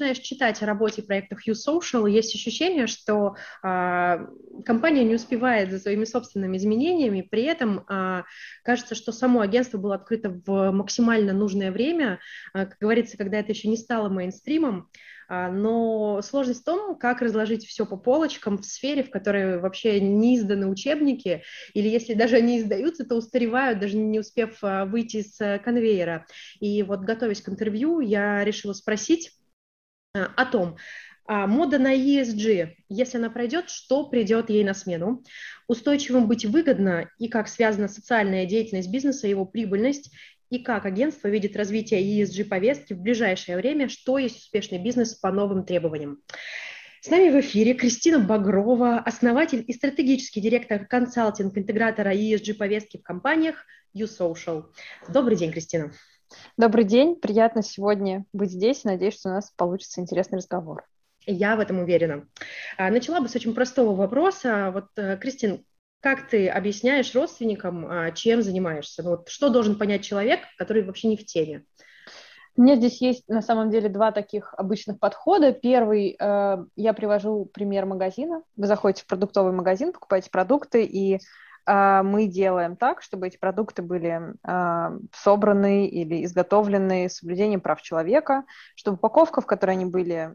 начинаешь читать о работе проектов U-Social, есть ощущение, что а, компания не успевает за своими собственными изменениями, при этом а, кажется, что само агентство было открыто в максимально нужное время, а, как говорится, когда это еще не стало мейнстримом, а, но сложность в том, как разложить все по полочкам в сфере, в которой вообще не изданы учебники, или если даже они издаются, то устаревают, даже не успев а, выйти с конвейера. И вот, готовясь к интервью, я решила спросить о том, мода на ESG, если она пройдет, что придет ей на смену? Устойчивым быть выгодно и как связана социальная деятельность бизнеса, его прибыльность и как агентство видит развитие ESG-повестки в ближайшее время, что есть успешный бизнес по новым требованиям. С нами в эфире Кристина Багрова, основатель и стратегический директор консалтинг-интегратора ESG-повестки в компаниях YouSocial. Добрый день, Кристина. Добрый день, приятно сегодня быть здесь. Надеюсь, что у нас получится интересный разговор. Я в этом уверена. А, начала бы с очень простого вопроса. Вот, э, Кристин, как ты объясняешь родственникам, а, чем занимаешься? Ну, вот что должен понять человек, который вообще не в теме? У меня здесь есть на самом деле два таких обычных подхода. Первый, э, я привожу пример магазина. Вы заходите в продуктовый магазин, покупаете продукты, и мы делаем так, чтобы эти продукты были а, собраны или изготовлены с соблюдением прав человека, чтобы упаковка, в которой они были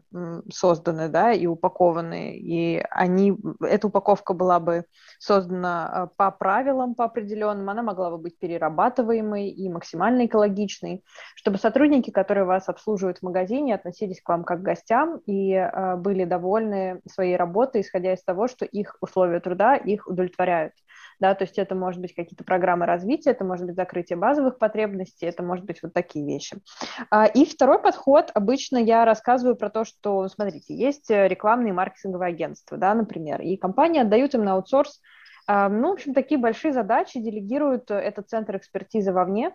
созданы, да, и упакованы, и они, эта упаковка была бы создана а, по правилам, по определенным, она могла бы быть перерабатываемой и максимально экологичной, чтобы сотрудники, которые вас обслуживают в магазине, относились к вам как к гостям и были довольны своей работой, исходя из того, что их условия труда их удовлетворяют да, то есть это может быть какие-то программы развития, это может быть закрытие базовых потребностей, это может быть вот такие вещи. А, и второй подход, обычно я рассказываю про то, что, смотрите, есть рекламные и маркетинговые агентства, да, например, и компании отдают им на аутсорс а, ну, в общем, такие большие задачи, делегируют этот центр экспертизы вовне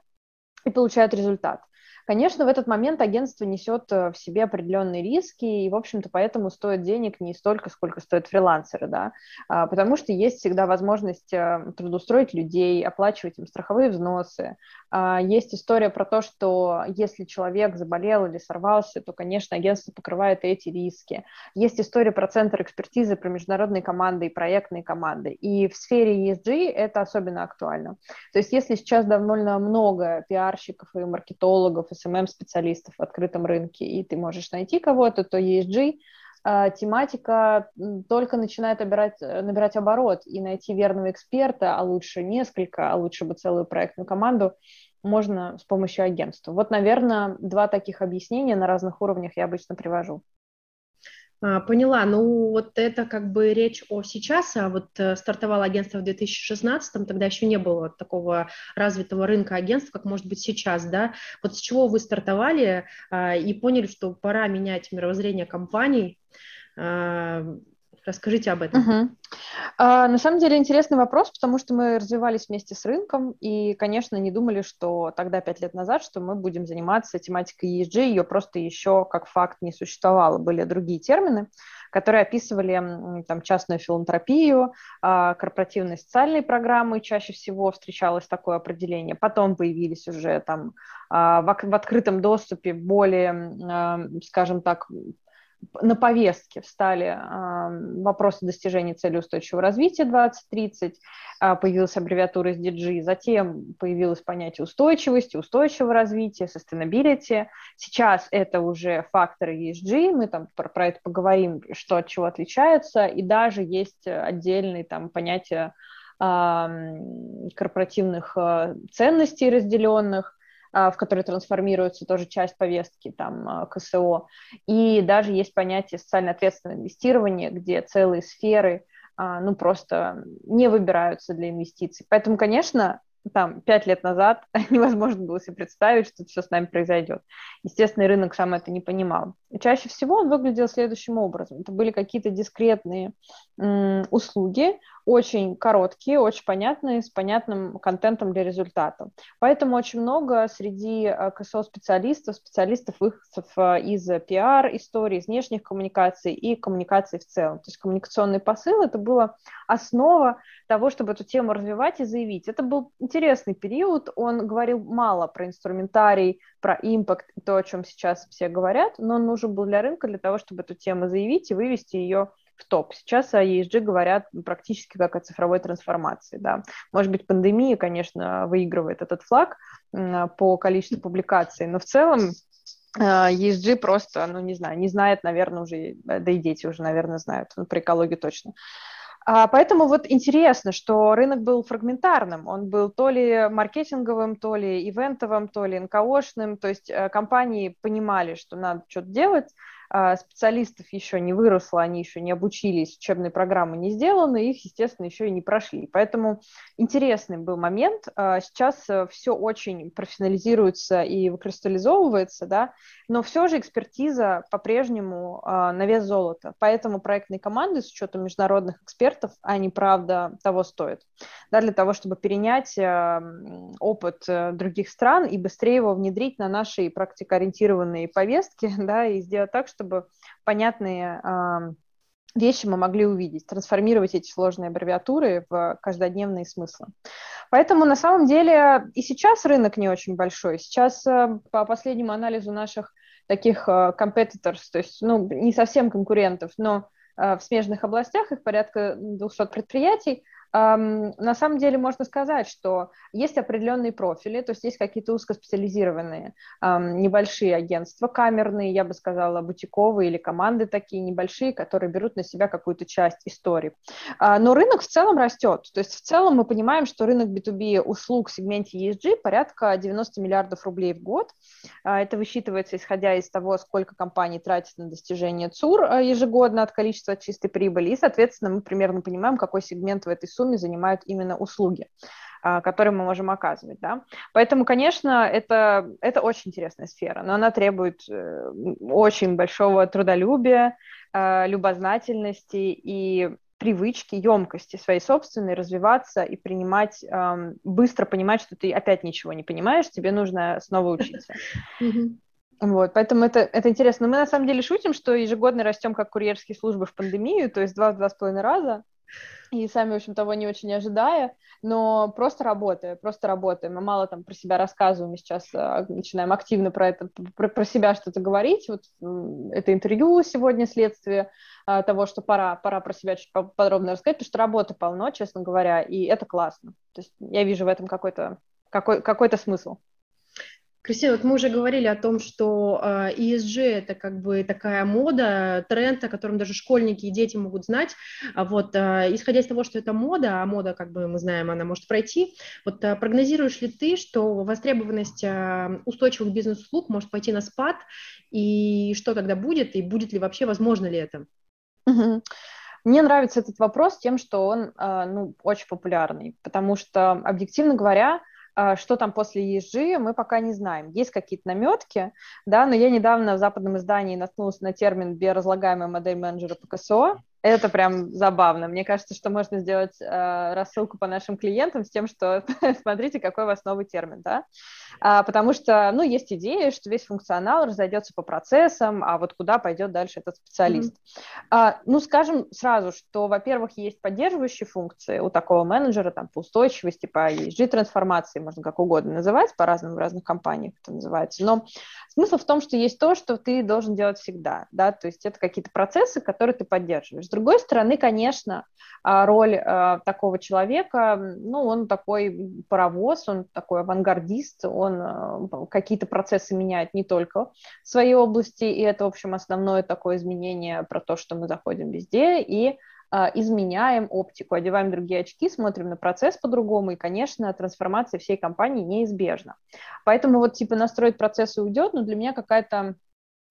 и получают результат. Конечно, в этот момент агентство несет э, в себе определенные риски, и, в общем-то, поэтому стоит денег не столько, сколько стоят фрилансеры, да, а, потому что есть всегда возможность э, трудоустроить людей, оплачивать им страховые взносы. А, есть история про то, что если человек заболел или сорвался, то, конечно, агентство покрывает эти риски. Есть история про центр экспертизы, про международные команды и проектные команды. И в сфере ESG это особенно актуально. То есть если сейчас довольно много пиарщиков и маркетологов, SMM-специалистов в открытом рынке, и ты можешь найти кого-то, то ESG а, тематика только начинает набирать, набирать оборот, и найти верного эксперта, а лучше несколько, а лучше бы целую проектную команду, можно с помощью агентства. Вот, наверное, два таких объяснения на разных уровнях я обычно привожу. А, поняла. Ну, вот это как бы речь о сейчас, а вот э, стартовало агентство в 2016, тогда еще не было такого развитого рынка агентств, как может быть сейчас, да? Вот с чего вы стартовали а, и поняли, что пора менять мировоззрение компаний, а, Расскажите об этом. Угу. А, на самом деле интересный вопрос, потому что мы развивались вместе с рынком и, конечно, не думали, что тогда, пять лет назад, что мы будем заниматься тематикой ESG, ее просто еще как факт не существовало. Были другие термины, которые описывали там, частную филантропию, а, корпоративные социальные программы, чаще всего встречалось такое определение. Потом появились уже там а, в, открытом доступе более, а, скажем так, на повестке встали вопросы достижения цели устойчивого развития 2030, а, появилась аббревиатура SDG, затем появилось понятие устойчивости, устойчивого развития, sustainability. Сейчас это уже факторы ESG, мы там про, про это поговорим, что от чего отличается, и даже есть отдельные там понятия корпоративных а, ценностей разделенных, в которой трансформируется тоже часть повестки там а, КСО. И даже есть понятие социально ответственного инвестирования, где целые сферы а, ну, просто не выбираются для инвестиций. Поэтому, конечно, там, пять лет назад невозможно было себе представить, что все с нами произойдет. Естественный рынок сам это не понимал. И чаще всего он выглядел следующим образом. Это были какие-то дискретные услуги, очень короткие, очень понятные, с понятным контентом для результата. Поэтому очень много среди э, КСО-специалистов, специалистов выходцев э, из пиар-истории, из внешних коммуникаций и коммуникаций в целом. То есть коммуникационный посыл – это была основа того, чтобы эту тему развивать и заявить. Это был интересный период, он говорил мало про инструментарий, про импакт, то, о чем сейчас все говорят, но он нужен был для рынка для того, чтобы эту тему заявить и вывести ее в топ. Сейчас о ESG говорят практически как о цифровой трансформации. Да. Может быть, пандемия, конечно, выигрывает этот флаг по количеству публикаций, но в целом а, ESG просто, ну, не знаю, не знает, наверное, уже, э, да и дети уже, наверное, знают, ну, про экологию точно. А, поэтому вот интересно, что рынок был фрагментарным. Он был то ли маркетинговым, то ли ивентовым, то ли НКОшным. То есть э, компании понимали, что надо что-то делать, а, специалистов еще не выросло, они еще не обучились, учебные программы не сделаны, их, естественно, еще и не прошли. Поэтому интересный был момент. А, сейчас э, все очень профессионализируется и выкристаллизовывается, да, но все же экспертиза по-прежнему а, на вес золота. Поэтому проектные команды с учетом международных экспертов, они, правда, того стоят. Да, для того, чтобы перенять опыт э, других стран и быстрее его внедрить на наши практикоориентированные повестки, да, и сделать так, чтобы чтобы понятные вещи мы могли увидеть, трансформировать эти сложные аббревиатуры в каждодневные смыслы. Поэтому на самом деле и сейчас рынок не очень большой. Сейчас э, по последнему анализу наших таких э, competitors, то есть ну, не совсем конкурентов, но э, в смежных областях их порядка 200 предприятий, на самом деле можно сказать, что есть определенные профили, то есть есть какие-то узкоспециализированные небольшие агентства, камерные, я бы сказала, бутиковые или команды такие небольшие, которые берут на себя какую-то часть истории. А, но рынок в целом растет, то есть в целом мы понимаем, что рынок B2B услуг в сегменте ESG порядка 90 миллиардов рублей в год. А, это высчитывается исходя из того, сколько компаний тратит на достижение ЦУР а, ежегодно от количества чистой прибыли, и, соответственно, мы примерно понимаем, какой сегмент в этой сумме сумме занимают именно услуги а, которые мы можем оказывать, да. Поэтому, конечно, это, это очень интересная сфера, но она требует э, очень большого трудолюбия, а, любознательности и привычки, емкости своей собственной, развиваться и принимать, быстро понимать, что ты опять ничего не понимаешь, тебе нужно снова учиться. Вот, поэтому это, это интересно. Мы на самом деле шутим, что ежегодно растем как курьерские службы в пандемию, то есть два-два с половиной раза и сами, в общем, того не очень ожидая, но просто работая, просто работаем. Мы мало там про себя рассказываем, мы сейчас а, начинаем активно про это, про, про себя что-то говорить. Вот это интервью сегодня следствие а, того, что пора, пора про себя чуть подробно рассказать, потому что работы полно, честно говоря, и это классно. То есть я вижу в этом какой-то какой, какой-то смысл. Кристина, вот мы уже говорили о том, что э, ESG – это как бы такая мода, тренд, о котором даже школьники и дети могут знать. А вот, э, исходя из того, что это мода, а мода, как бы мы знаем, она может пройти, вот э, прогнозируешь ли ты, что востребованность устойчивых бизнес-услуг может пойти на спад, и что тогда будет, и будет ли вообще, возможно ли это? Мне нравится этот вопрос тем, что он ну, очень популярный, потому что, объективно говоря, что там после ESG, мы пока не знаем. Есть какие-то наметки, да, но я недавно в западном издании наткнулась на термин биоразлагаемая модель менеджера по КСО, это прям забавно. Мне кажется, что можно сделать э, рассылку по нашим клиентам с тем, что смотрите, какой у вас новый термин, да? А, потому что, ну, есть идея, что весь функционал разойдется по процессам, а вот куда пойдет дальше этот специалист. Mm-hmm. А, ну, скажем сразу, что, во-первых, есть поддерживающие функции у такого менеджера, там, по устойчивости, по ESG-трансформации, можно как угодно называть, по-разному в разных компаниях это называется. Но смысл в том, что есть то, что ты должен делать всегда, да, то есть это какие-то процессы, которые ты поддерживаешь другой стороны, конечно, а, роль а, такого человека, ну, он такой паровоз, он такой авангардист, он а, какие-то процессы меняет не только в своей области, и это, в общем, основное такое изменение про то, что мы заходим везде и изменяем оптику, одеваем другие очки, смотрим на процесс по-другому, и, конечно, трансформация всей компании неизбежна. Поэтому вот типа настроить процессы уйдет, но для меня какая-то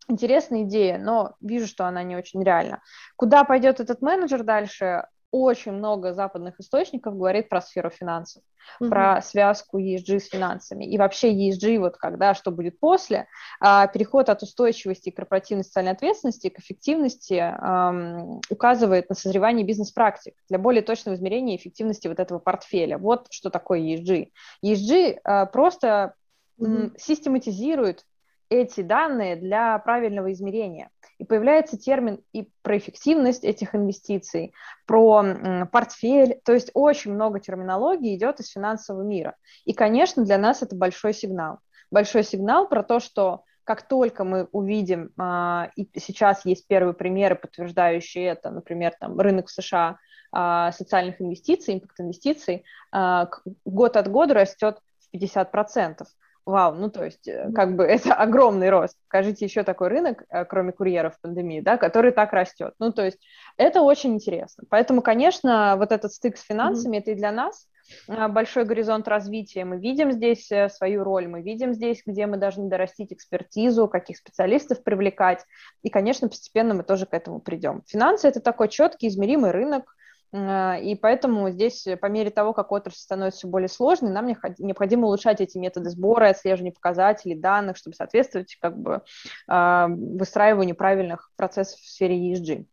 интересная идея, но вижу, что она не очень реальна. Куда пойдет этот менеджер дальше? очень много западных источников говорит про сферу финансов, mm-hmm. про связку ESG с финансами. И вообще ESG, вот когда, что будет после, а, переход от устойчивости и корпоративной социальной ответственности к эффективности эм, указывает на созревание бизнес-практик для более точного измерения эффективности вот этого портфеля. Вот что такое ESG. ESG э, просто mm-hmm. систематизирует эти данные для правильного измерения. И появляется термин и про эффективность этих инвестиций, про портфель, то есть очень много терминологии идет из финансового мира. И, конечно, для нас это большой сигнал. Большой сигнал про то, что как только мы увидим, а, и сейчас есть первые примеры, подтверждающие это, например, там, рынок в США а, социальных инвестиций, импакт-инвестиций, а, год от года растет в 50%. Вау, ну то есть э, как бы это огромный рост. Скажите еще такой рынок, э, кроме курьеров пандемии, да, который так растет. Ну то есть это очень интересно. Поэтому, конечно, вот этот стык с финансами, mm-hmm. это и для нас э, большой горизонт развития. Мы видим здесь свою роль, мы видим здесь, где мы должны дорастить экспертизу, каких специалистов привлекать. И, конечно, постепенно мы тоже к этому придем. Финансы – это такой четкий, измеримый рынок, а, и поэтому здесь, э, по мере того, как отрасль становится все более сложной, нам необходимо улучшать эти методы сбора и отслеживания показателей, данных, чтобы соответствовать как бы, а, выстраиванию правильных процессов в сфере ESG.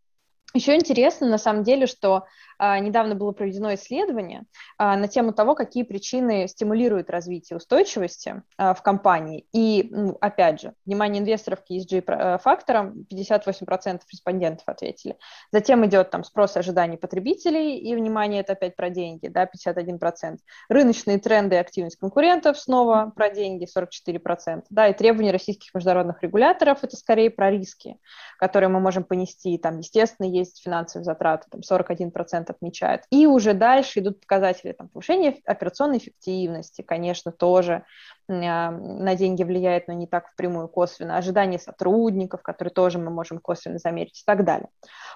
Еще интересно, на самом деле, что недавно было проведено исследование а, на тему того, какие причины стимулируют развитие устойчивости а, в компании. И, ну, опять же, внимание инвесторов к ESG-факторам 58% респондентов ответили. Затем идет там спрос и ожидания потребителей, и, внимание, это опять про деньги, да, 51%. Рыночные тренды и активность конкурентов снова про деньги, 44%. Да, и требования российских международных регуляторов, это скорее про риски, которые мы можем понести. Там, естественно, есть финансовые затраты, там 41% отмечает. И уже дальше идут показатели там, повышения операционной эффективности, конечно, тоже а, на деньги влияет, но не так впрямую косвенно, ожидания сотрудников, которые тоже мы можем косвенно замерить и так далее.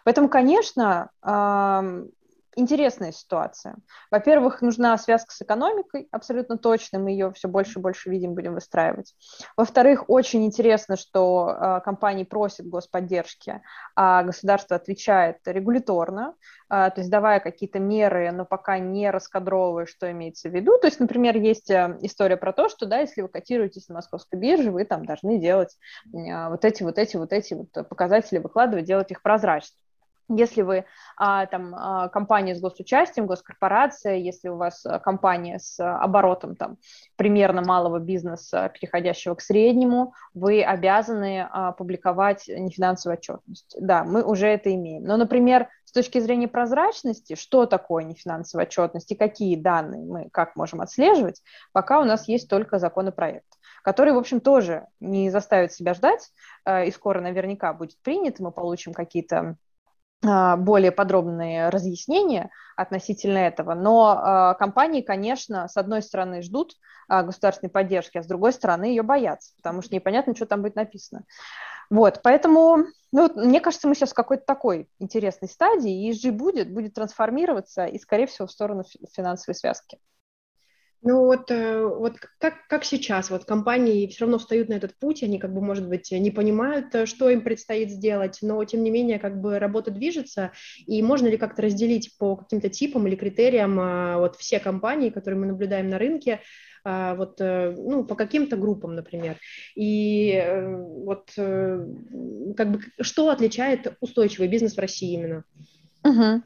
Поэтому, конечно, интересная ситуация. Во-первых, нужна связка с экономикой, абсолютно точно, мы ее все больше и больше видим, будем выстраивать. Во-вторых, очень интересно, что э, компании просят господдержки, а государство отвечает регуляторно, э, то есть давая какие-то меры, но пока не раскадровывая, что имеется в виду. То есть, например, есть э, история про то, что, да, если вы котируетесь на московской бирже, вы там должны делать э, вот эти, вот эти, вот эти вот показатели, выкладывать, делать их прозрачными. Если вы а, там а, компания с госучастием, госкорпорация, если у вас а, компания с оборотом там примерно малого бизнеса, переходящего к среднему, вы обязаны а, публиковать нефинансовую отчетность. Да, мы уже это имеем. Но, например, с точки зрения прозрачности, что такое нефинансовая отчетность и какие данные мы как можем отслеживать, пока у нас есть только законопроект который, в общем, тоже не заставит себя ждать, и скоро наверняка будет принят, мы получим какие-то более подробные разъяснения относительно этого. Но э, компании, конечно, с одной стороны ждут э, государственной поддержки, а с другой стороны ее боятся, потому что непонятно, что там будет написано. Вот, поэтому, ну, мне кажется, мы сейчас в какой-то такой интересной стадии, и ESG будет, будет трансформироваться и, скорее всего, в сторону финансовой связки. Ну вот, э, вот как, как сейчас, вот компании все равно встают на этот путь, они как бы, может быть, не понимают, э, что им предстоит сделать, но тем не менее как бы работа движется, и можно ли как-то разделить по каким-то типам или критериям э, вот все компании, которые мы наблюдаем на рынке, вот, ну, по каким-то группам, например. И вот как бы что отличает устойчивый бизнес в России именно? Угу.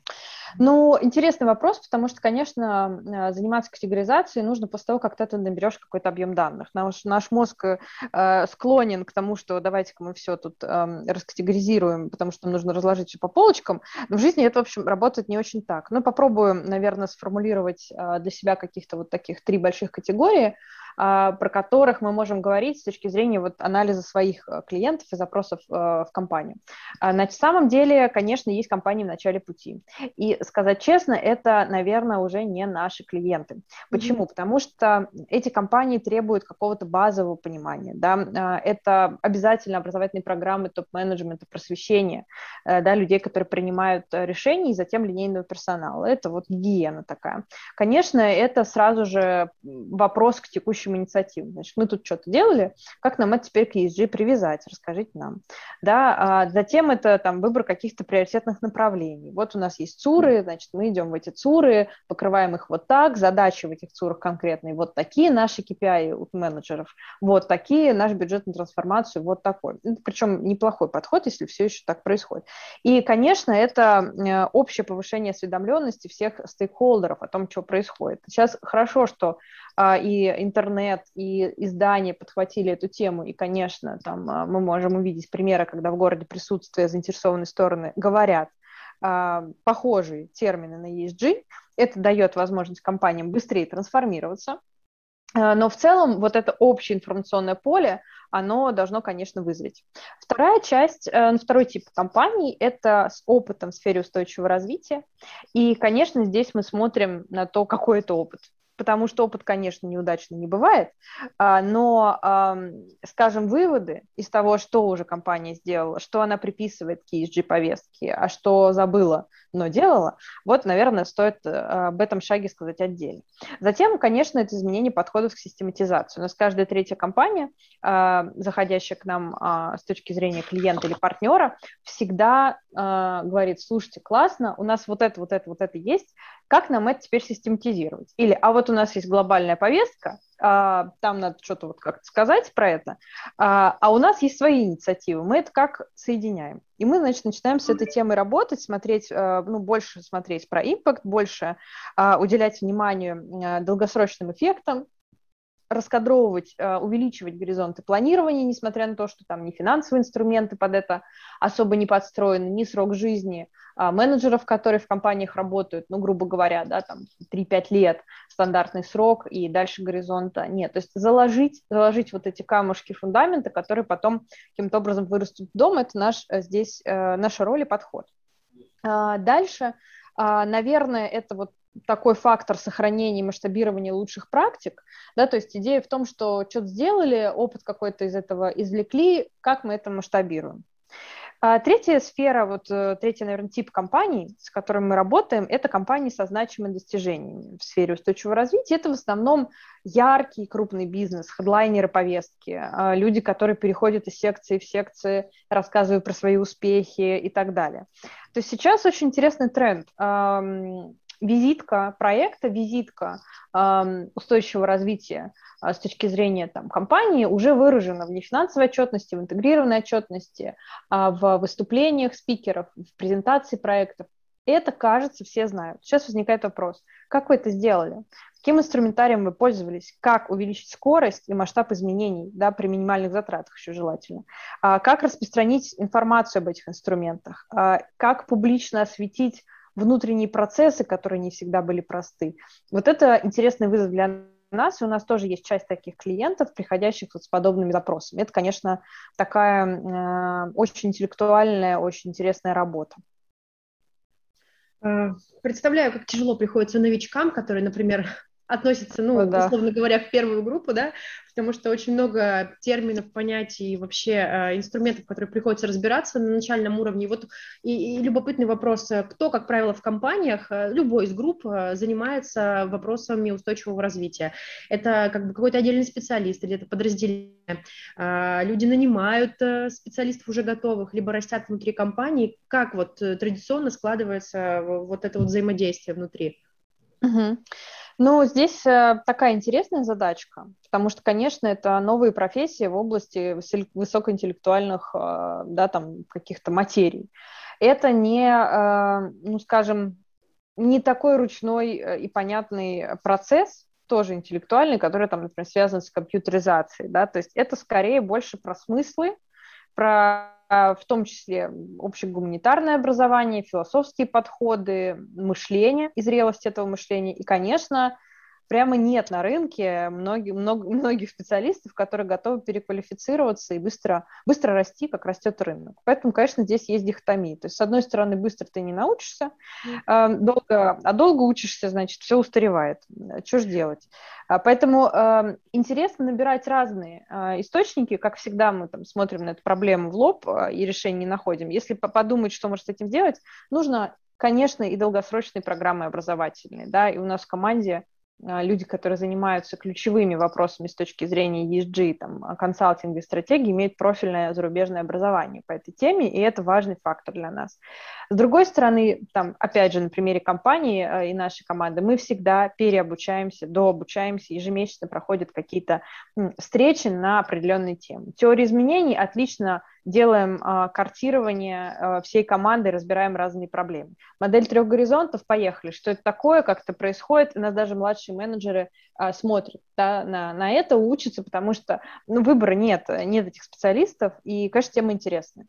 Ну, интересный вопрос, потому что, конечно, э, заниматься категоризацией нужно после того, как ты наберешь какой-то объем данных. Наш, наш мозг э, склонен к тому, что давайте-ка мы все тут э, раскатегоризируем, потому что нужно разложить все по полочкам. Но в жизни это, в общем, работает не очень так. Ну, попробуем, наверное, сформулировать э, для себя каких-то вот таких три больших категории. А, про которых мы можем говорить с точки зрения вот анализа своих э, клиентов и запросов э, в компанию. А, на самом деле, конечно, есть компании в начале пути. И сказать честно, это, наверное, уже не наши клиенты. Почему? Mm-hmm. Потому что эти компании требуют какого-то базового понимания. Да? А, это обязательно образовательные программы топ-менеджмента, просвещения да, людей, которые принимают решения, и затем линейного персонала. Это вот гигиена такая. Конечно, это сразу же вопрос к текущему общим инициативам. Значит, мы тут что-то делали, как нам это теперь к ESG привязать, расскажите нам. Да, а затем это там выбор каких-то приоритетных направлений. Вот у нас есть ЦУРы, значит, мы идем в эти ЦУРы, покрываем их вот так, задачи в этих ЦУРах конкретные, вот такие наши KPI у менеджеров, вот такие, наш бюджет на трансформацию вот такой. Причем неплохой подход, если все еще так происходит. И, конечно, это э, общее повышение осведомленности всех стейкхолдеров о том, что происходит. Сейчас хорошо, что а, и интернет, и издания подхватили эту тему, и, конечно, там а, мы можем увидеть примеры, когда в городе присутствие заинтересованной стороны говорят а, похожие термины на ESG. Это дает возможность компаниям быстрее трансформироваться, но в целом вот это общее информационное поле, оно должно, конечно, вызреть. Вторая часть, э, ну, второй тип компаний – это с опытом в сфере устойчивого развития. И, конечно, здесь мы смотрим на то, какой это опыт потому что опыт, конечно, неудачный не бывает, а, но, скажем, выводы из того, что уже компания сделала, что она приписывает к ESG-повестке, а что забыла, но делала, вот, наверное, стоит э, об этом шаге сказать отдельно. Затем, конечно, это изменение подходов к систематизации. У нас каждая третья компания, а, заходящая к нам а, с точки зрения клиента или партнера, всегда говорит, слушайте, классно, у нас вот это, вот это, вот это есть, как нам это теперь систематизировать? Или, а вот у нас есть глобальная повестка, а, там надо что-то вот как-то сказать про это, а, а у нас есть свои инициативы, мы это как соединяем. И мы, значит, начинаем с этой темой работать, смотреть, а, ну, больше смотреть про импакт, больше а, уделять внимание а, долгосрочным эффектам, раскадровывать, э, увеличивать горизонты планирования, несмотря на то, что там ни финансовые инструменты под это особо не подстроены, ни срок жизни а менеджеров, которые в компаниях работают, ну, грубо говоря, да, там 3-5 лет стандартный срок, и дальше горизонта нет. То есть заложить, заложить вот эти камушки фундамента, которые потом каким-то образом вырастут в дом, это наш э, здесь, э, наша роль и подход. А дальше, а, наверное, это вот такой фактор сохранения и масштабирования лучших практик, да, то есть идея в том, что что-то сделали, опыт какой-то из этого извлекли, как мы это масштабируем. А третья сфера, вот э, третий, наверное, тип компаний, с которыми мы работаем, это компании со значимыми достижениями в сфере устойчивого развития. Это в основном яркий крупный бизнес, хедлайнеры повестки, а, люди, которые переходят из секции в секции, рассказывают про свои успехи и так далее. То есть сейчас очень интересный тренд визитка проекта, визитка э, устойчивого развития э, с точки зрения там, компании уже выражена в нефинансовой отчетности, в интегрированной отчетности, э, в выступлениях спикеров, в презентации проектов. Это, кажется, все знают. Сейчас возникает вопрос, как вы это сделали? Каким инструментарием вы пользовались? Как увеличить скорость и масштаб изменений да, при минимальных затратах еще желательно? А, как распространить информацию об этих инструментах? А, как публично осветить внутренние процессы, которые не всегда были просты. Вот это интересный вызов для нас, и у нас тоже есть часть таких клиентов, приходящих вот с подобными запросами. Это, конечно, такая э, очень интеллектуальная, очень интересная работа. Э, представляю, как тяжело приходится новичкам, которые, например, относятся, ну, О, да. условно говоря, в первую группу, да, потому что очень много терминов, понятий и вообще э, инструментов, которые приходится разбираться на начальном уровне. Вот и, и любопытный вопрос, э, кто, как правило, в компаниях, э, любой из групп э, занимается вопросами устойчивого развития. Это как бы какой-то отдельный специалист или это подразделение. Э, люди нанимают специалистов уже готовых, либо растят внутри компании. Как вот традиционно складывается вот это вот взаимодействие внутри? Угу. Ну, здесь э, такая интересная задачка, потому что, конечно, это новые профессии в области высокоинтеллектуальных, э, да, там, каких-то материй. Это не, э, ну, скажем, не такой ручной и понятный процесс, тоже интеллектуальный, который, там, например, связан с компьютеризацией, да, то есть это скорее больше про смыслы, про в том числе общегуманитарное образование, философские подходы, мышление и зрелость этого мышления. И, конечно, прямо нет на рынке многих, много, многих специалистов, которые готовы переквалифицироваться и быстро, быстро расти, как растет рынок. Поэтому, конечно, здесь есть дихотомия. То есть, с одной стороны, быстро ты не научишься, э, долго, а долго учишься, значит, все устаревает. Что же делать? А, поэтому э, интересно набирать разные э, источники. Как всегда, мы там смотрим на эту проблему в лоб э, и решение не находим. Если подумать, что может с этим сделать, нужно конечно, и долгосрочные программы образовательные, да, и у нас в команде люди, которые занимаются ключевыми вопросами с точки зрения ESG, там, а, консалтинга и стратегии, имеют профильное зарубежное образование по этой теме, и это важный фактор для нас. С другой стороны, там, опять же, на примере компании а, и нашей команды, мы всегда переобучаемся, дообучаемся, ежемесячно проходят какие-то встречи на определенные темы. Теория изменений отлично делаем а, картирование а, всей команды, разбираем разные проблемы. Модель трех горизонтов, поехали. Что это такое, как это происходит? У нас даже младшие менеджеры а, смотрят да, на, на это, учатся, потому что ну, выбора нет, нет этих специалистов, и, конечно, тема интересная.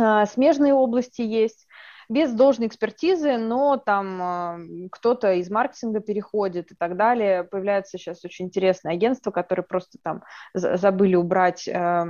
А, смежные области есть, без должной экспертизы, но там а, кто-то из маркетинга переходит и так далее. Появляется сейчас очень интересное агентство, которое просто там забыли убрать э,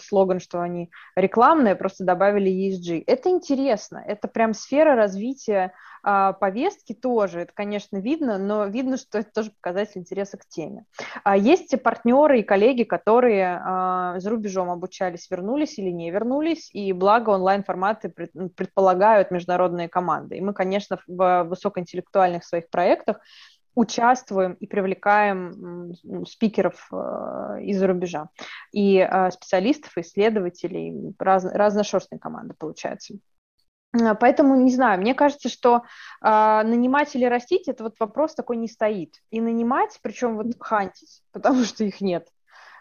слоган, что они рекламные, просто добавили ESG. Это интересно, это прям сфера развития а, повестки тоже, это, конечно, видно, но видно, что это тоже показатель интереса к теме. А есть партнеры и коллеги, которые а, за рубежом обучались, вернулись или не вернулись, и благо онлайн-форматы предполагают международные команды. И мы, конечно, в высокоинтеллектуальных своих проектах участвуем и привлекаем спикеров из-за рубежа. И специалистов, исследователей, раз, разношерстные команды получается. А, поэтому не знаю, мне кажется, что э, нанимать или растить это вот вопрос такой не стоит. И нанимать, причем вот хантить, потому что их нет.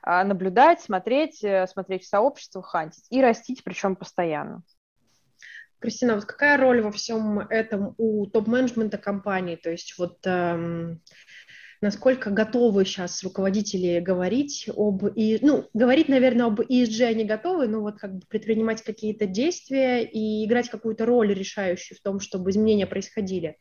А наблюдать, смотреть, э, смотреть в сообщество, хантить. И растить, причем постоянно. Кристина, вот какая роль во всем этом у топ-менеджмента компании? То есть вот эм, насколько готовы сейчас руководители говорить об, и, ну, говорить, наверное, об ESG они готовы, но вот как бы предпринимать какие-то действия и играть какую-то роль решающую в том, чтобы изменения происходили.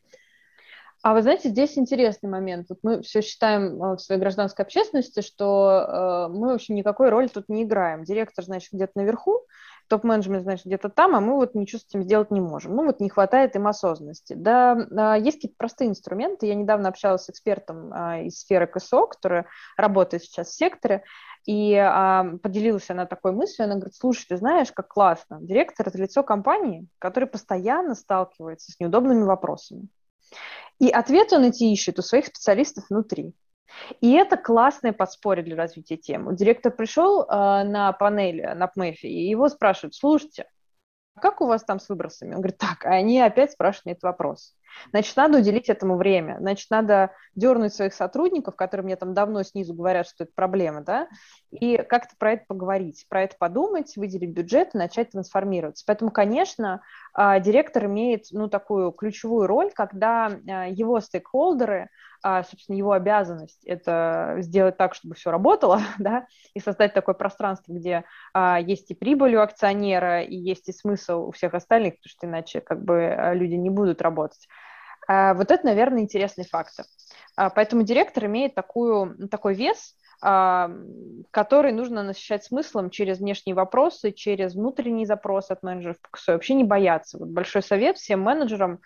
А вы знаете, здесь интересный момент. Вот мы все считаем э, в своей гражданской общественности, что э, мы вообще никакой роли тут не играем. Директор, значит, где-то наверху, топ-менеджмент, значит, где-то там, а мы вот ничего с этим сделать не можем. Ну, вот не хватает им осознанности. Да, а, есть какие-то простые инструменты. Я недавно общалась с экспертом а, из сферы КСО, который работает сейчас в секторе, и а, поделилась она такой мыслью, она говорит, слушай, ты знаешь, как классно, директор – это лицо компании, который постоянно сталкивается с неудобными вопросами. И ответ он эти ищет у своих специалистов внутри. И это классное подспорье для развития темы. Директор пришел э, на панель на ПМЭФе, и его спрашивают, слушайте, а как у вас там с выбросами? Он говорит, так, а они опять спрашивают этот вопрос. Значит, надо уделить этому время, значит, надо дернуть своих сотрудников, которые мне там давно снизу говорят, что это проблема, да, и как-то про это поговорить, про это подумать, выделить бюджет и начать трансформироваться. Поэтому, конечно, а, директор имеет, ну, такую ключевую роль, когда а, его стейкхолдеры а, собственно, его обязанность это сделать так, чтобы все работало, да, и создать такое пространство, где есть и прибыль у акционера, и есть и смысл у всех остальных, потому что иначе как бы люди не будут работать. А, вот это, наверное, интересный фактор. А, поэтому директор имеет такую, такой вес, а, который нужно насыщать смыслом через внешние вопросы, через внутренние запросы от менеджеров вообще не бояться. Вот большой совет всем менеджерам,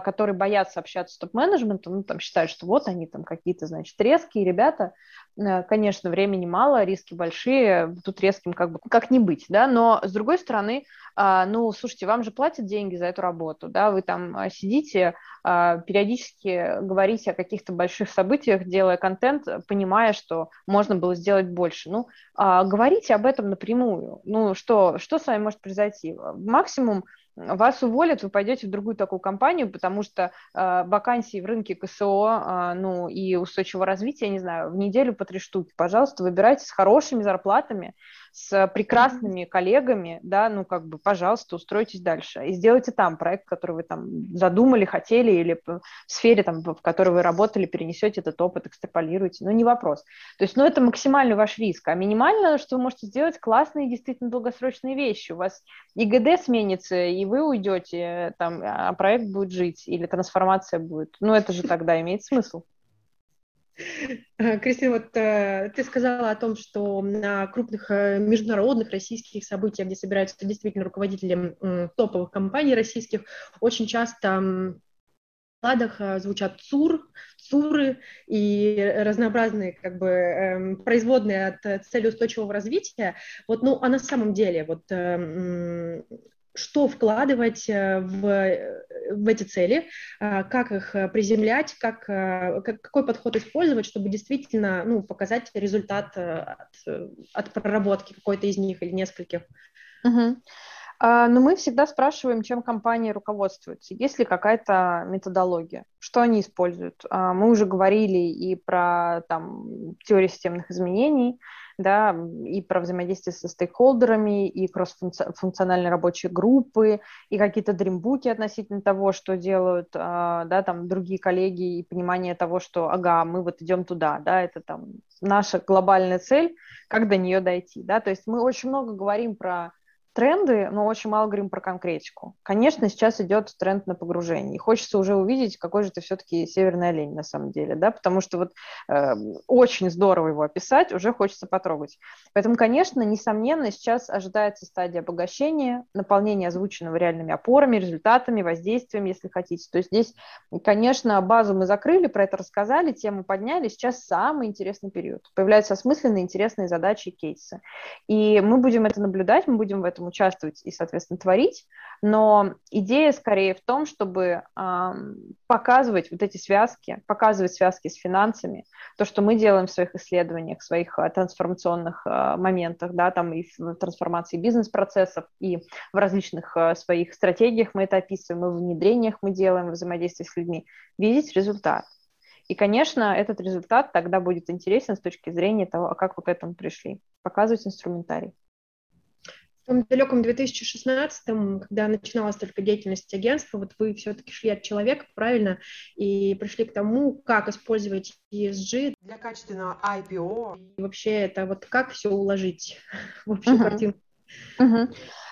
которые боятся общаться с топ-менеджментом, ну, там считают, что вот они там какие-то, значит, резкие ребята, э, конечно, времени мало, риски большие, тут резким как бы как не быть, да, но с другой стороны, а, ну, слушайте, вам же платят деньги за эту работу, да, вы там сидите, периодически говорите о каких-то больших событиях, делая контент, понимая, что можно было сделать больше. Ну, а, говорите об этом напрямую. Ну, что, что с вами может произойти? Максимум вас уволят, вы пойдете в другую такую компанию, потому что э, вакансий в рынке КСО, э, ну и устойчивого развития, не знаю, в неделю по три штуки. Пожалуйста, выбирайте с хорошими зарплатами, с прекрасными коллегами, да, ну как бы, пожалуйста, устройтесь дальше и сделайте там проект, который вы там задумали, хотели или в сфере, там, в которой вы работали, перенесете этот опыт, экстраполируете, ну не вопрос. То есть, ну это максимальный ваш риск, а минимально, что вы можете сделать, классные, действительно долгосрочные вещи. У вас ИГД сменится, и вы уйдете, там, а проект будет жить, или трансформация будет. Ну это же тогда имеет смысл. Э, Кристина, вот э, ты сказала о том, что на крупных э, международных российских событиях, где собираются действительно руководители топовых компаний российских, очень часто в докладах звучат ЦУР, ЦУРы и разнообразные как бы эм, производные от цели устойчивого развития. Вот, ну, а на самом деле, вот что вкладывать в, в эти цели, как их приземлять, как, как, какой подход использовать, чтобы действительно ну, показать результат от, от проработки какой-то из них или нескольких. Угу. А, но мы всегда спрашиваем, чем компании руководствуются, есть ли какая-то методология, что они используют. А, мы уже говорили и про там, теорию системных изменений, да, и про взаимодействие со стейкхолдерами, и кросс-функциональные рабочие группы, и какие-то дримбуки относительно того, что делают, а, да, там, другие коллеги, и понимание того, что, ага, мы вот идем туда, да, это там наша глобальная цель, как до нее дойти, да, то есть мы очень много говорим про тренды, но очень мало говорим про конкретику. Конечно, сейчас идет тренд на погружение. И хочется уже увидеть, какой же ты все-таки северный олень на самом деле, да, потому что вот э, очень здорово его описать, уже хочется потрогать. Поэтому, конечно, несомненно, сейчас ожидается стадия обогащения, наполнения озвученного реальными опорами, результатами, воздействием, если хотите. То есть здесь, конечно, базу мы закрыли, про это рассказали, тему подняли. Сейчас самый интересный период. Появляются осмысленные, интересные задачи и кейсы. И мы будем это наблюдать, мы будем в этом этом участвовать и, соответственно, творить. Но идея скорее в том, чтобы э, показывать вот эти связки, показывать связки с финансами, то, что мы делаем в своих исследованиях, в своих э, трансформационных э, моментах, да, там и в трансформации бизнес-процессов, и в различных э, своих стратегиях мы это описываем, и в внедрениях мы делаем, в взаимодействии с людьми, видеть результат. И, конечно, этот результат тогда будет интересен с точки зрения того, как вы к этому пришли. Показывать инструментарий. В том далеком 2016, когда начиналась только деятельность агентства, вот вы все-таки шли от человека, правильно, и пришли к тому, как использовать ESG для качественного IPO. И вообще это вот как все уложить в общую uh-huh. картину. Uh-huh.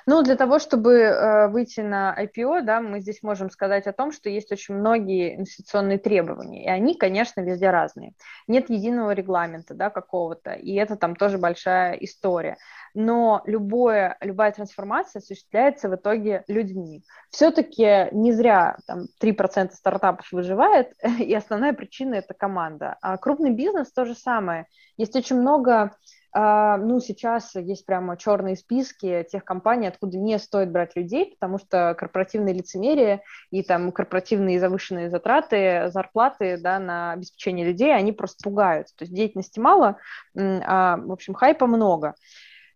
Ну, для того, чтобы э, выйти на IPO, да, мы здесь можем сказать о том, что есть очень многие инвестиционные требования, и они, конечно, везде разные. Нет единого регламента, да, какого-то, и это там тоже большая история. Но любое, любая трансформация осуществляется в итоге людьми. Все-таки не зря там 3% стартапов выживает, и основная причина – это команда. А крупный бизнес – то же самое. Есть очень много ну, сейчас есть прямо черные списки тех компаний, откуда не стоит брать людей, потому что корпоративное лицемерие и там корпоративные завышенные затраты, зарплаты да, на обеспечение людей, они просто пугают. То есть деятельности мало, а, в общем, хайпа много.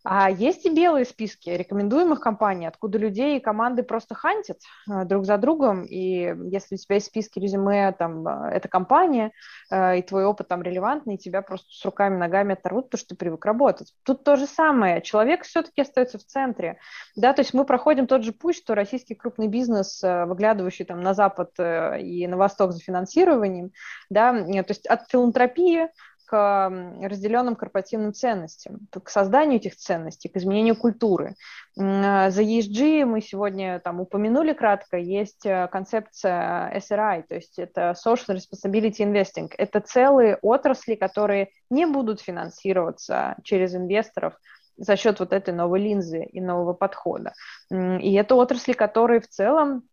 А есть и белые списки рекомендуемых компаний, откуда людей и команды просто хантят э, друг за другом, и если у тебя есть списки резюме, там, э, эта компания, э, и твой опыт там релевантный, тебя просто с руками, ногами оторвут, потому что ты привык работать. Тут то же самое, человек все-таки остается в центре, да, то есть мы проходим тот же путь, что российский крупный бизнес, выглядывающий там на Запад и на Восток за финансированием, да, то есть от филантропии к разделенным корпоративным ценностям, к созданию этих ценностей, к изменению культуры. За ESG мы сегодня там упомянули кратко, есть э, концепция SRI, то есть это Social Responsibility Investing. Это целые отрасли, которые не будут финансироваться через инвесторов, за счет вот этой новой линзы и нового подхода. И это отрасли, которые в целом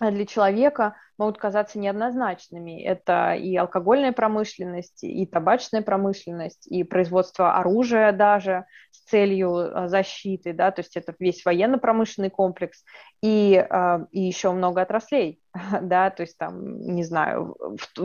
для человека могут казаться неоднозначными. Это и алкогольная промышленность, и табачная промышленность, и производство оружия даже с целью э, защиты, да, то есть это весь военно-промышленный комплекс, и, э, и еще много отраслей, да, то есть там, не знаю,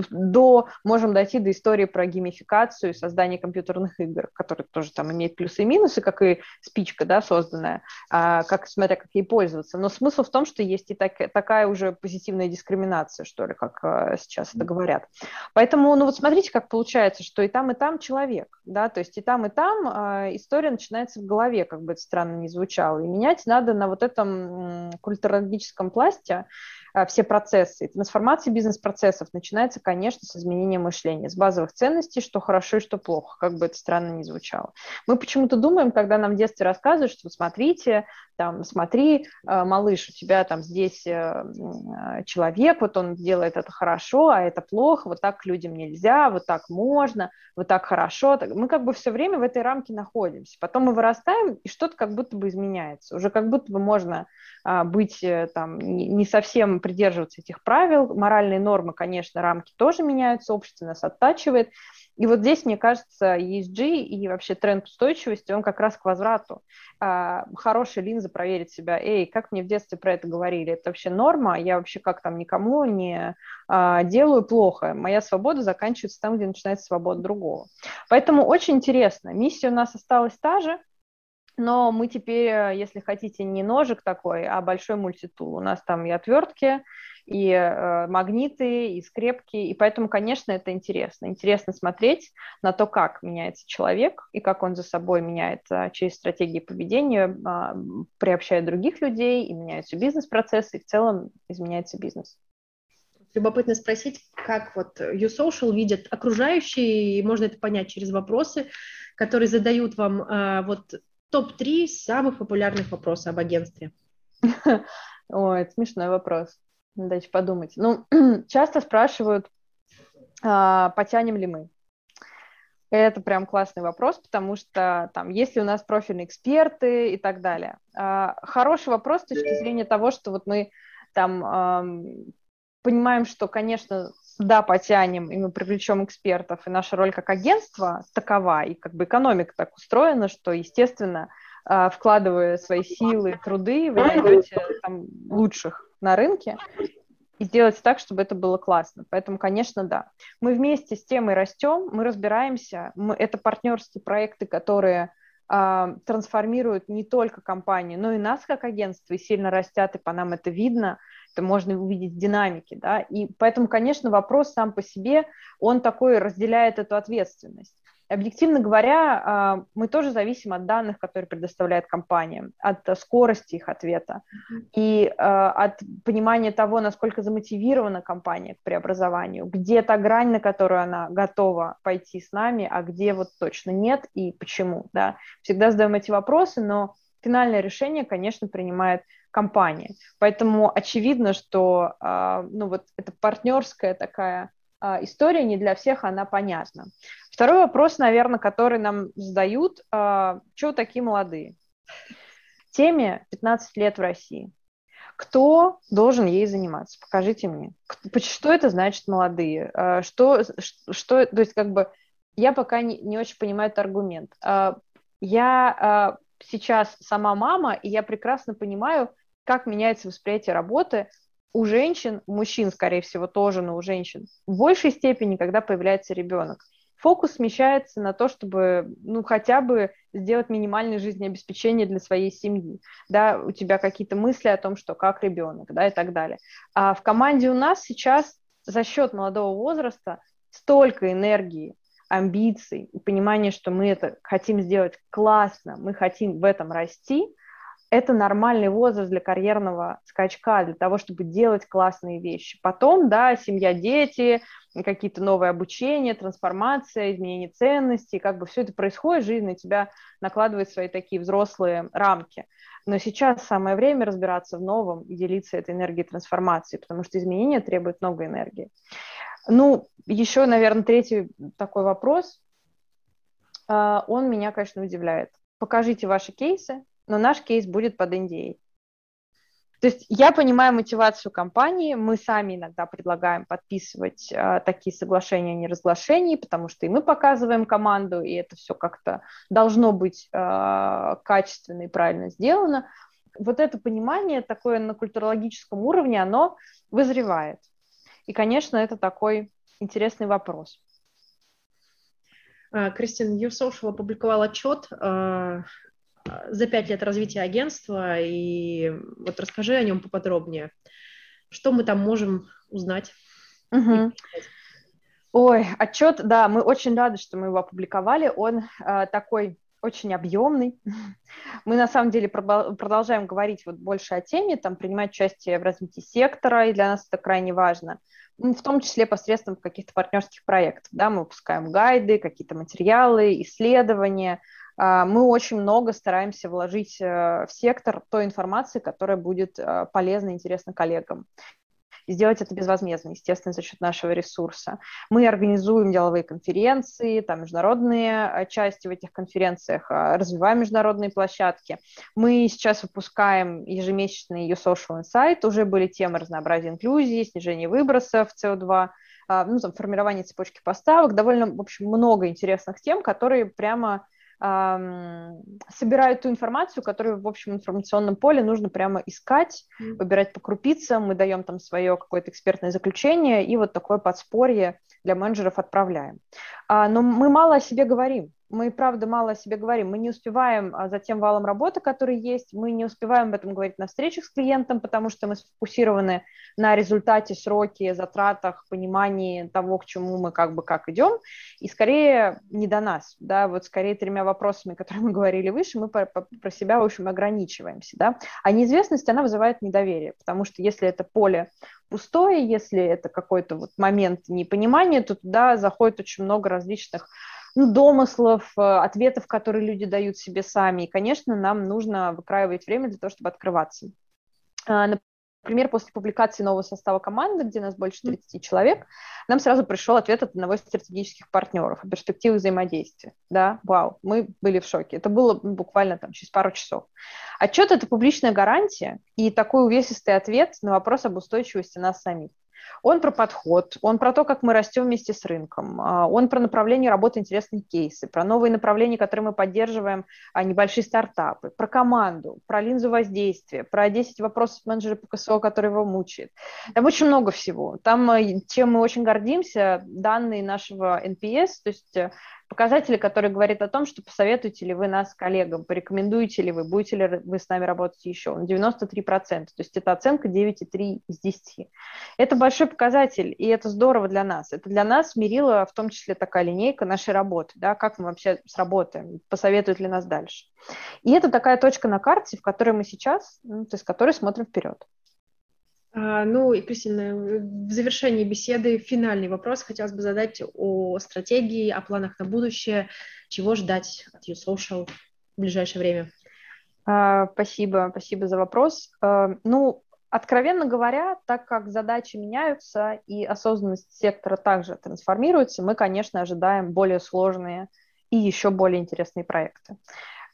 до, можем дойти до истории про геймификацию, создание компьютерных игр, которые тоже там имеют плюсы и минусы, как и спичка, да, созданная, а, как, смотря как ей пользоваться. Но смысл в том, что есть и так, такая уже позитивная дискриминация, что ли, как а, сейчас это говорят. Поэтому, ну вот смотрите, как получается, что и там, и там человек, да, то есть и там, и там а, история начинается в голове, как бы это странно не звучало, и менять надо на вот этом культурологическом пласте, все процессы. И трансформация бизнес-процессов начинается, конечно, с изменения мышления, с базовых ценностей, что хорошо и что плохо, как бы это странно ни звучало. Мы почему-то думаем, когда нам в детстве рассказывают, что смотрите, там, смотри, а, малыш, у тебя там здесь э, а, человек, вот он делает это хорошо, а это плохо, вот так людям нельзя, вот так можно, вот так хорошо. Мы как бы все время в этой рамке находимся. Потом мы вырастаем, и что-то как будто бы изменяется. Уже как будто бы можно быть э, там не совсем придерживаться этих правил. Моральные нормы, конечно, рамки тоже меняются, общество нас оттачивает. И вот здесь, мне кажется, ESG и вообще тренд устойчивости, он как раз к возврату. А, хорошая линза проверить себя. Эй, как мне в детстве про это говорили? Это вообще норма? Я вообще как там никому не а, делаю плохо. Моя свобода заканчивается там, где начинается свобода другого. Поэтому очень интересно. Миссия у нас осталась та же, но мы теперь, если хотите, не ножик такой, а большой мультитул. У нас там и отвертки, и э, магниты, и скрепки, и поэтому, конечно, это интересно. Интересно смотреть на то, как меняется человек и как он за собой меняет а, через стратегии поведения, а, приобщает других людей, и меняются бизнес-процессы, и в целом изменяется бизнес. Любопытно спросить, как вот YouSocial видят окружающие, и можно это понять через вопросы, которые задают вам а, вот топ-3 самых популярных вопросов об агентстве. Ой, это смешной вопрос. Дайте подумать. Ну, часто спрашивают, а, потянем ли мы. Это прям классный вопрос, потому что там, есть ли у нас профильные эксперты и так далее. А, хороший вопрос с точки зрения того, что вот мы там понимаем, что, конечно, да, потянем, и мы привлечем экспертов, и наша роль как агентства такова, и как бы экономика так устроена, что, естественно, а, вкладывая свои силы, труды, вы найдете там лучших на рынке и сделать так, чтобы это было классно. Поэтому, конечно, да. Мы вместе с темой растем, мы разбираемся. Мы, это партнерские проекты, которые э, трансформируют не только компанию, но и нас как агентство, и сильно растят, и по нам это видно. Это можно увидеть в динамике, да. И поэтому, конечно, вопрос сам по себе, он такой разделяет эту ответственность. Объективно говоря, а, мы тоже зависим от данных, которые предоставляет компания, от скорости их ответа и а, от понимания того, насколько замотивирована компания к преобразованию, где та грань, на которую она готова пойти с нами, а где вот точно нет и почему. Да. Всегда задаем эти вопросы, но финальное решение, конечно, принимает компания. Поэтому очевидно, что а, ну, вот эта партнерская такая история не для всех, она понятна. Второй вопрос, наверное, который нам задают, а, что такие молодые? Теме 15 лет в России. Кто должен ей заниматься? Покажите мне. Что это значит молодые? А, что, что то есть как бы я пока не, не очень понимаю этот аргумент. А, я сейчас сама мама, и я прекрасно понимаю, как меняется восприятие работы у женщин, у мужчин, скорее всего, тоже, но у женщин, в большей степени, когда появляется ребенок фокус смещается на то, чтобы, ну, хотя бы сделать минимальное жизнеобеспечение для своей семьи, да, у тебя какие-то мысли о том, что как ребенок, да, и так далее. А в команде у нас сейчас за счет молодого возраста столько энергии, амбиций и понимания, что мы это хотим сделать классно, мы хотим в этом расти, это нормальный возраст для карьерного скачка, для того, чтобы делать классные вещи. Потом, да, семья, дети, какие-то новые обучения, трансформация, изменение ценностей, как бы все это происходит, жизнь на тебя накладывает свои такие взрослые рамки. Но сейчас самое время разбираться в новом и делиться этой энергией трансформации, потому что изменения требуют много энергии. Ну, еще, наверное, третий такой вопрос, а, он меня, конечно, удивляет. Покажите ваши кейсы, но наш кейс будет под NDA. То есть я понимаю мотивацию компании, мы сами иногда предлагаем подписывать э, такие соглашения о неразглашении, потому что и мы показываем команду, и это все как-то должно быть э, качественно и правильно сделано. Вот это понимание такое на культурологическом уровне, оно вызревает. И, конечно, это такой интересный вопрос. А, Кристин, YouSocial опубликовал отчет э, за пять лет развития агентства, и вот расскажи о нем поподробнее. Что мы там можем узнать? Угу. Ой, отчет, да, мы очень рады, что мы его опубликовали. Он э, такой очень объемный. Мы на самом деле продолжаем говорить вот больше о теме, там принимать участие в развитии сектора, и для нас это крайне важно. В том числе посредством каких-то партнерских проектов. Да, мы выпускаем гайды, какие-то материалы, исследования, а, мы очень много стараемся вложить э, в сектор той информации, которая будет э, полезна и интересна коллегам. Сделать это безвозмездно, естественно, за счет нашего ресурса. Мы организуем деловые конференции, там международные э, части в этих конференциях, э, развиваем международные площадки. Мы сейчас выпускаем ежемесячный U-Social Insight, уже были темы разнообразия инклюзии, снижения выбросов СО2, а, ну, там, формирование цепочки поставок, довольно, в общем, много интересных тем, которые прямо собирают ту информацию, которую в общем информационном поле нужно прямо искать, выбирать по крупицам, мы даем там свое какое-то экспертное заключение и вот такое подспорье для менеджеров отправляем. А, но мы мало о себе говорим мы, правда, мало о себе говорим. Мы не успеваем а, за тем валом работы, который есть, мы не успеваем об этом говорить на встречах с клиентом, потому что мы сфокусированы на результате, сроке, затратах, понимании того, к чему мы как бы как идем, и скорее не до нас, да, вот скорее тремя вопросами, которые мы говорили выше, мы про, про себя, в общем, ограничиваемся, да, а неизвестность, она вызывает недоверие, потому что если это поле пустое, если это какой-то вот момент непонимания, то туда заходит очень много различных ну, домыслов, э, ответов, которые люди дают себе сами. И, конечно, нам нужно выкраивать время для того, чтобы открываться. А, например, после публикации нового состава команды, где нас больше 30 человек, нам сразу пришел ответ от одного из стратегических партнеров о перспективе взаимодействия. Да, вау, мы были в шоке. Это было буквально там через пару часов. Отчет – это публичная гарантия и такой увесистый ответ на вопрос об устойчивости нас самих. Он про подход, он про то, как мы растем вместе с рынком, а, он про направление работы интересные кейсы, про новые направления, которые мы поддерживаем, а, небольшие стартапы, про команду, про линзу воздействия, про 10 вопросов менеджера по КСО, который его мучает. Там очень много всего. Там, э, чем мы очень гордимся, данные нашего NPS, то есть э, показатели, которые говорят о том, что посоветуете ли вы нас коллегам, порекомендуете ли вы, будете ли вы с нами работать еще, на 93%, то есть это оценка 9,3 из 10. Это большой показатель, и это здорово для нас. Это для нас мерила в том числе такая линейка нашей работы, да, как мы вообще сработаем, посоветуют ли нас дальше. И это такая точка на карте, в которой мы сейчас, ну, то есть которой смотрим вперед. А, ну и, Кристина, в завершении беседы финальный вопрос хотелось бы задать о стратегии, о планах на будущее, чего ждать от YouSocial в ближайшее время. А, спасибо, спасибо за вопрос. А, ну, откровенно говоря, так как задачи меняются и осознанность сектора также трансформируется, мы, конечно, ожидаем более сложные и еще более интересные проекты.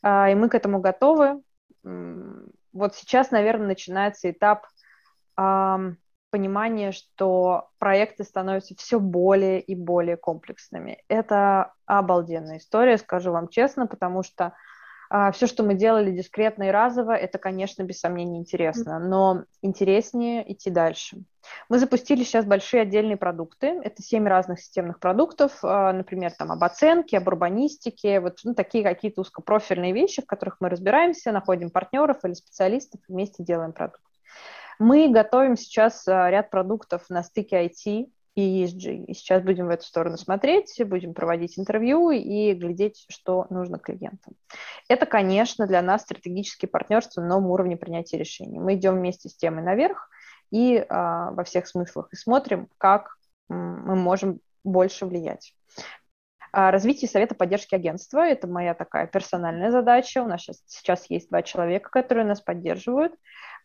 И мы к этому готовы. Вот сейчас, наверное, начинается этап понимание, что проекты становятся все более и более комплексными. Это обалденная история, скажу вам честно, потому что а, все, что мы делали дискретно и разово, это, конечно, без сомнения интересно, но интереснее идти дальше. Мы запустили сейчас большие отдельные продукты. Это семь разных системных продуктов, а, например, там об оценке, об урбанистике, вот ну, такие какие-то узкопрофильные вещи, в которых мы разбираемся, находим партнеров или специалистов, вместе делаем продукт. Мы готовим сейчас а, ряд продуктов на стыке IT и ESG. И сейчас будем в эту сторону смотреть, будем проводить интервью и глядеть, что нужно клиентам. Это, конечно, для нас стратегические партнерства на новом уровне принятия решений. Мы идем вместе с темой наверх и а, во всех смыслах и смотрим, как мы можем больше влиять. А, развитие совета поддержки агентства – это моя такая персональная задача. У нас сейчас, сейчас есть два человека, которые нас поддерживают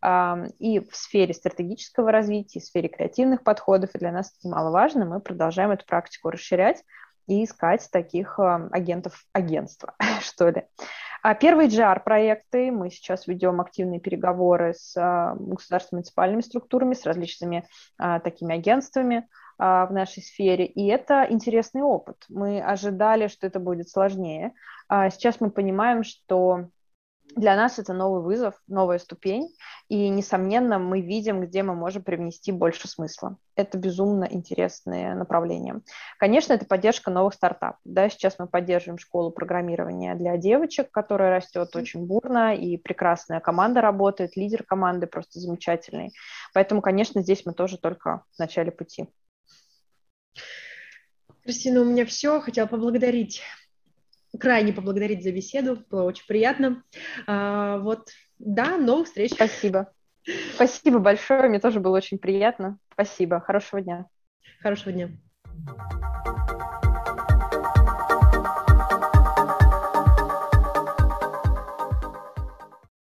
и в сфере стратегического развития, в сфере креативных подходов, и для нас это немаловажно, мы продолжаем эту практику расширять и искать таких агентов агентства, что ли. А первые GR-проекты, мы сейчас ведем активные переговоры с государственными муниципальными структурами, с различными а, такими агентствами а, в нашей сфере, и это интересный опыт. Мы ожидали, что это будет сложнее. А сейчас мы понимаем, что для нас это новый вызов, новая ступень, и, несомненно, мы видим, где мы можем привнести больше смысла. Это безумно интересное направление. Конечно, это поддержка новых стартапов. Да, сейчас мы поддерживаем школу программирования для девочек, которая растет очень бурно, и прекрасная команда работает, лидер команды просто замечательный. Поэтому, конечно, здесь мы тоже только в начале пути. Кристина, у меня все. Хотела поблагодарить крайне поблагодарить за беседу, было очень приятно. А, вот, да, новых встреч. Спасибо. Спасибо большое, мне тоже было очень приятно. Спасибо, хорошего дня. Хорошего дня.